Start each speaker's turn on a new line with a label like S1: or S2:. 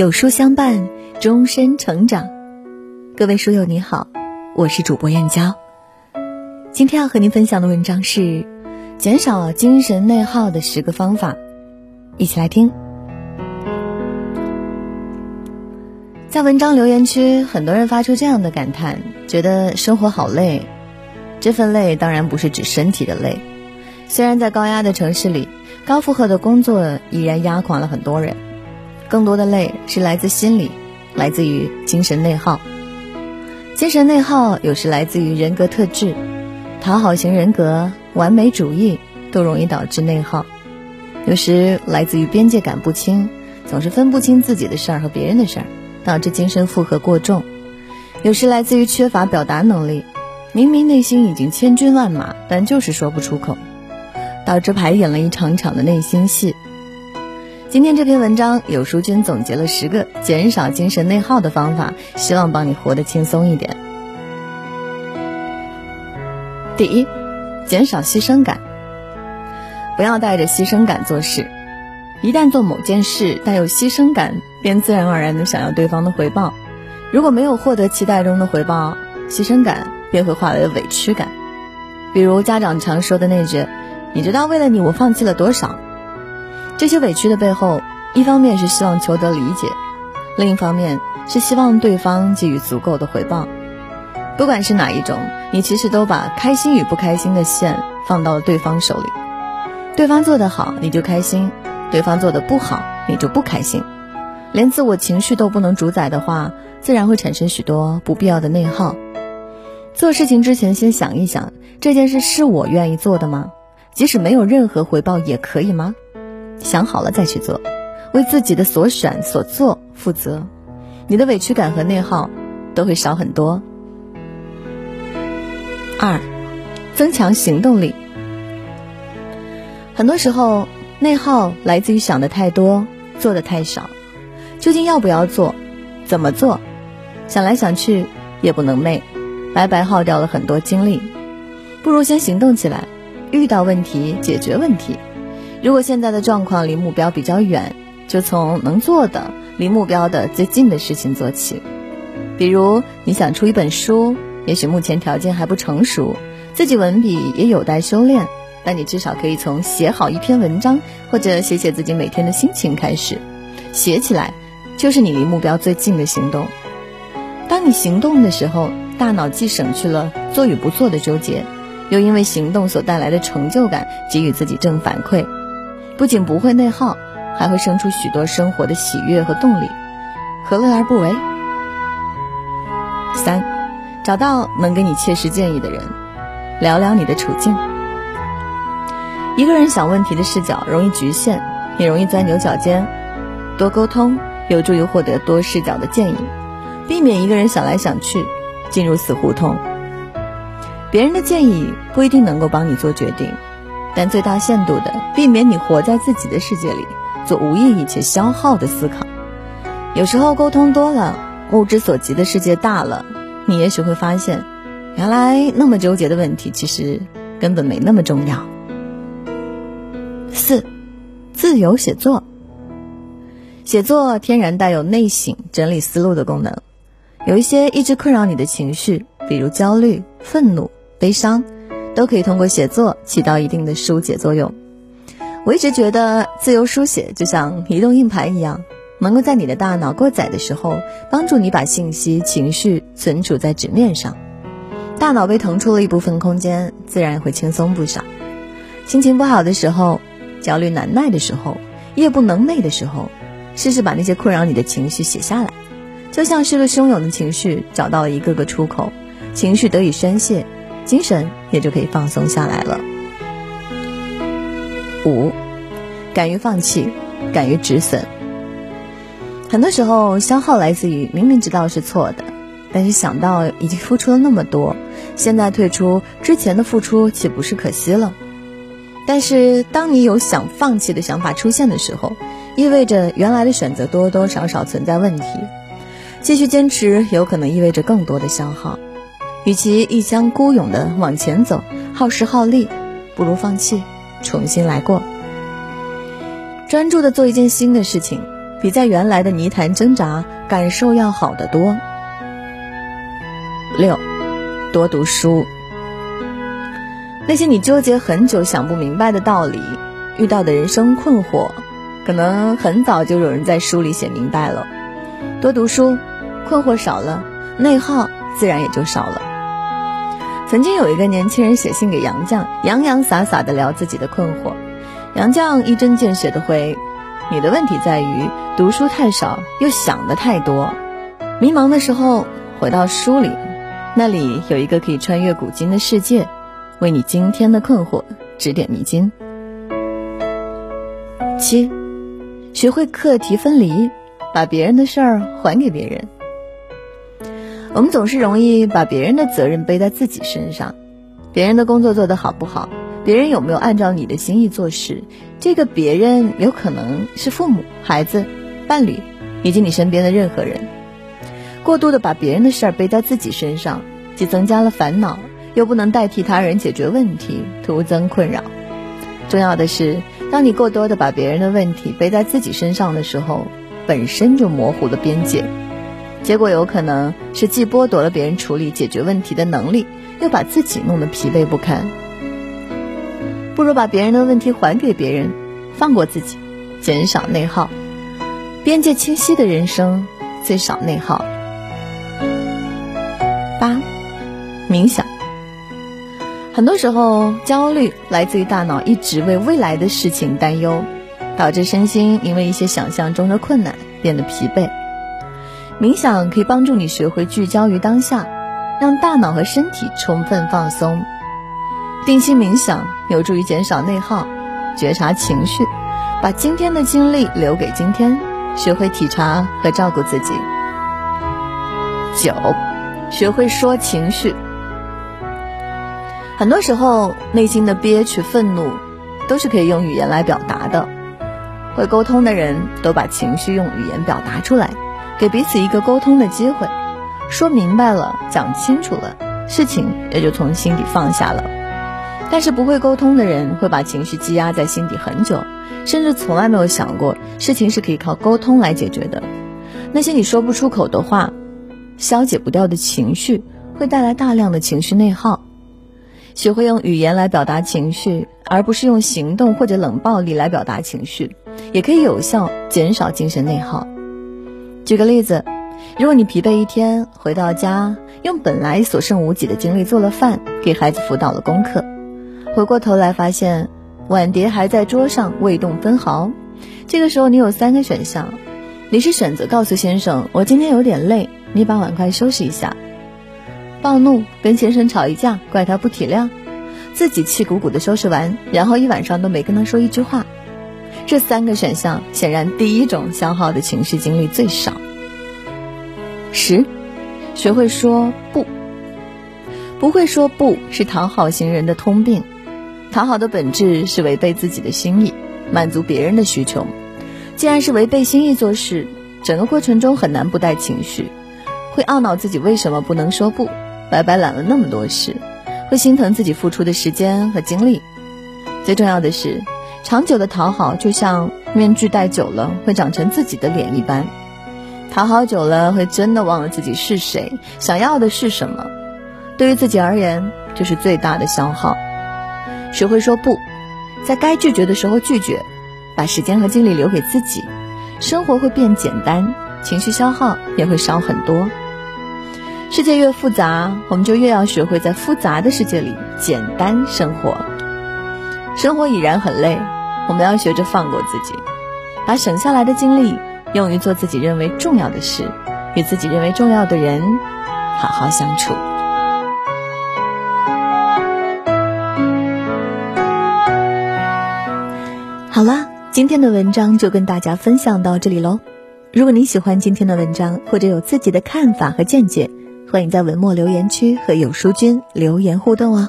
S1: 有书相伴，终身成长。各位书友你好，我是主播燕娇。今天要和您分享的文章是减少精神内耗的十个方法，一起来听。在文章留言区，很多人发出这样的感叹，觉得生活好累。这份累当然不是指身体的累，虽然在高压的城市里，高负荷的工作已然压垮了很多人。更多的累是来自心理，来自于精神内耗。精神内耗有时来自于人格特质，讨好型人格、完美主义都容易导致内耗；有时来自于边界感不清，总是分不清自己的事儿和别人的事儿，导致精神负荷过重；有时来自于缺乏表达能力，明明内心已经千军万马，但就是说不出口，导致排演了一场场的内心戏。今天这篇文章，有书君总结了十个减少精神内耗的方法，希望帮你活得轻松一点。第一，减少牺牲感，不要带着牺牲感做事。一旦做某件事带有牺牲感，便自然而然的想要对方的回报。如果没有获得期待中的回报，牺牲感便会化为委屈感。比如家长常说的那句：“你知道为了你我放弃了多少？”这些委屈的背后，一方面是希望求得理解，另一方面是希望对方给予足够的回报。不管是哪一种，你其实都把开心与不开心的线放到了对方手里。对方做得好，你就开心；对方做得不好，你就不开心。连自我情绪都不能主宰的话，自然会产生许多不必要的内耗。做事情之前，先想一想，这件事是我愿意做的吗？即使没有任何回报，也可以吗？想好了再去做，为自己的所选所做负责，你的委屈感和内耗都会少很多。二，增强行动力。很多时候，内耗来自于想的太多，做的太少。究竟要不要做？怎么做？想来想去也不能寐，白白耗掉了很多精力。不如先行动起来，遇到问题解决问题。如果现在的状况离目标比较远，就从能做的、离目标的最近的事情做起。比如你想出一本书，也许目前条件还不成熟，自己文笔也有待修炼，但你至少可以从写好一篇文章，或者写写自己每天的心情开始。写起来，就是你离目标最近的行动。当你行动的时候，大脑既省去了做与不做的纠结，又因为行动所带来的成就感，给予自己正反馈。不仅不会内耗，还会生出许多生活的喜悦和动力，何乐而不为？三，找到能给你切实建议的人，聊聊你的处境。一个人想问题的视角容易局限，也容易钻牛角尖。多沟通有助于获得多视角的建议，避免一个人想来想去，进入死胡同。别人的建议不一定能够帮你做决定。但最大限度的避免你活在自己的世界里，做无意义且消耗的思考。有时候沟通多了，目之所及的世界大了，你也许会发现，原来那么纠结的问题其实根本没那么重要。四，自由写作。写作天然带有内省、整理思路的功能。有一些一直困扰你的情绪，比如焦虑、愤怒、悲伤。都可以通过写作起到一定的疏解作用。我一直觉得自由书写就像移动硬盘一样，能够在你的大脑过载的时候，帮助你把信息、情绪存储在纸面上。大脑被腾出了一部分空间，自然会轻松不少。心情不好的时候，焦虑难耐的时候，夜不能寐的时候，试试把那些困扰你的情绪写下来，就像是个汹涌的情绪找到了一个个出口，情绪得以宣泄。精神也就可以放松下来了。五，敢于放弃，敢于止损。很多时候，消耗来自于明明知道是错的，但是想到已经付出了那么多，现在退出之前的付出岂不是可惜了？但是，当你有想放弃的想法出现的时候，意味着原来的选择多多少少存在问题。继续坚持，有可能意味着更多的消耗。与其一腔孤勇的往前走，耗时耗力，不如放弃，重新来过。专注的做一件新的事情，比在原来的泥潭挣扎感受要好得多。六，多读书。那些你纠结很久想不明白的道理，遇到的人生困惑，可能很早就有人在书里写明白了。多读书，困惑少了，内耗自然也就少了。曾经有一个年轻人写信给杨绛，洋洋洒洒的聊自己的困惑。杨绛一针见血的回：“你的问题在于读书太少，又想的太多。迷茫的时候，回到书里，那里有一个可以穿越古今的世界，为你今天的困惑指点迷津。”七，学会课题分离，把别人的事儿还给别人。我们总是容易把别人的责任背在自己身上，别人的工作做得好不好，别人有没有按照你的心意做事，这个别人有可能是父母、孩子、伴侣，以及你身边的任何人。过度的把别人的事儿背在自己身上，既增加了烦恼，又不能代替他人解决问题，徒增困扰。重要的是，当你过多的把别人的问题背在自己身上的时候，本身就模糊了边界。结果有可能是既剥夺了别人处理解决问题的能力，又把自己弄得疲惫不堪。不如把别人的问题还给别人，放过自己，减少内耗。边界清晰的人生最少内耗。八，冥想。很多时候，焦虑来自于大脑一直为未来的事情担忧，导致身心因为一些想象中的困难变得疲惫。冥想可以帮助你学会聚焦于当下，让大脑和身体充分放松。定心冥想有助于减少内耗，觉察情绪，把今天的精力留给今天，学会体察和照顾自己。九，学会说情绪。很多时候，内心的憋屈、愤怒，都是可以用语言来表达的。会沟通的人都把情绪用语言表达出来。给彼此一个沟通的机会，说明白了，讲清楚了，事情也就从心底放下了。但是不会沟通的人会把情绪积压在心底很久，甚至从来没有想过事情是可以靠沟通来解决的。那些你说不出口的话，消解不掉的情绪，会带来大量的情绪内耗。学会用语言来表达情绪，而不是用行动或者冷暴力来表达情绪，也可以有效减少精神内耗。举个例子，如果你疲惫一天回到家，用本来所剩无几的精力做了饭，给孩子辅导了功课，回过头来发现碗碟还在桌上未动分毫，这个时候你有三个选项：你是选择告诉先生我今天有点累，你把碗筷收拾一下；暴怒跟先生吵一架，怪他不体谅；自己气鼓鼓的收拾完，然后一晚上都没跟他说一句话。这三个选项，显然第一种消耗的情绪精力最少。十，学会说不。不会说不是讨好型人的通病。讨好的本质是违背自己的心意，满足别人的需求。既然是违背心意做事，整个过程中很难不带情绪，会懊恼自己为什么不能说不，白白揽了那么多事，会心疼自己付出的时间和精力。最重要的是。长久的讨好就像面具戴久了会长成自己的脸一般，讨好久了会真的忘了自己是谁，想要的是什么。对于自己而言，这是最大的消耗。学会说不，在该拒绝的时候拒绝，把时间和精力留给自己，生活会变简单，情绪消耗也会少很多。世界越复杂，我们就越要学会在复杂的世界里简单生活。生活已然很累，我们要学着放过自己，把省下来的精力用于做自己认为重要的事，与自己认为重要的人好好相处。好啦，今天的文章就跟大家分享到这里喽。如果你喜欢今天的文章，或者有自己的看法和见解，欢迎在文末留言区和有书君留言互动哦。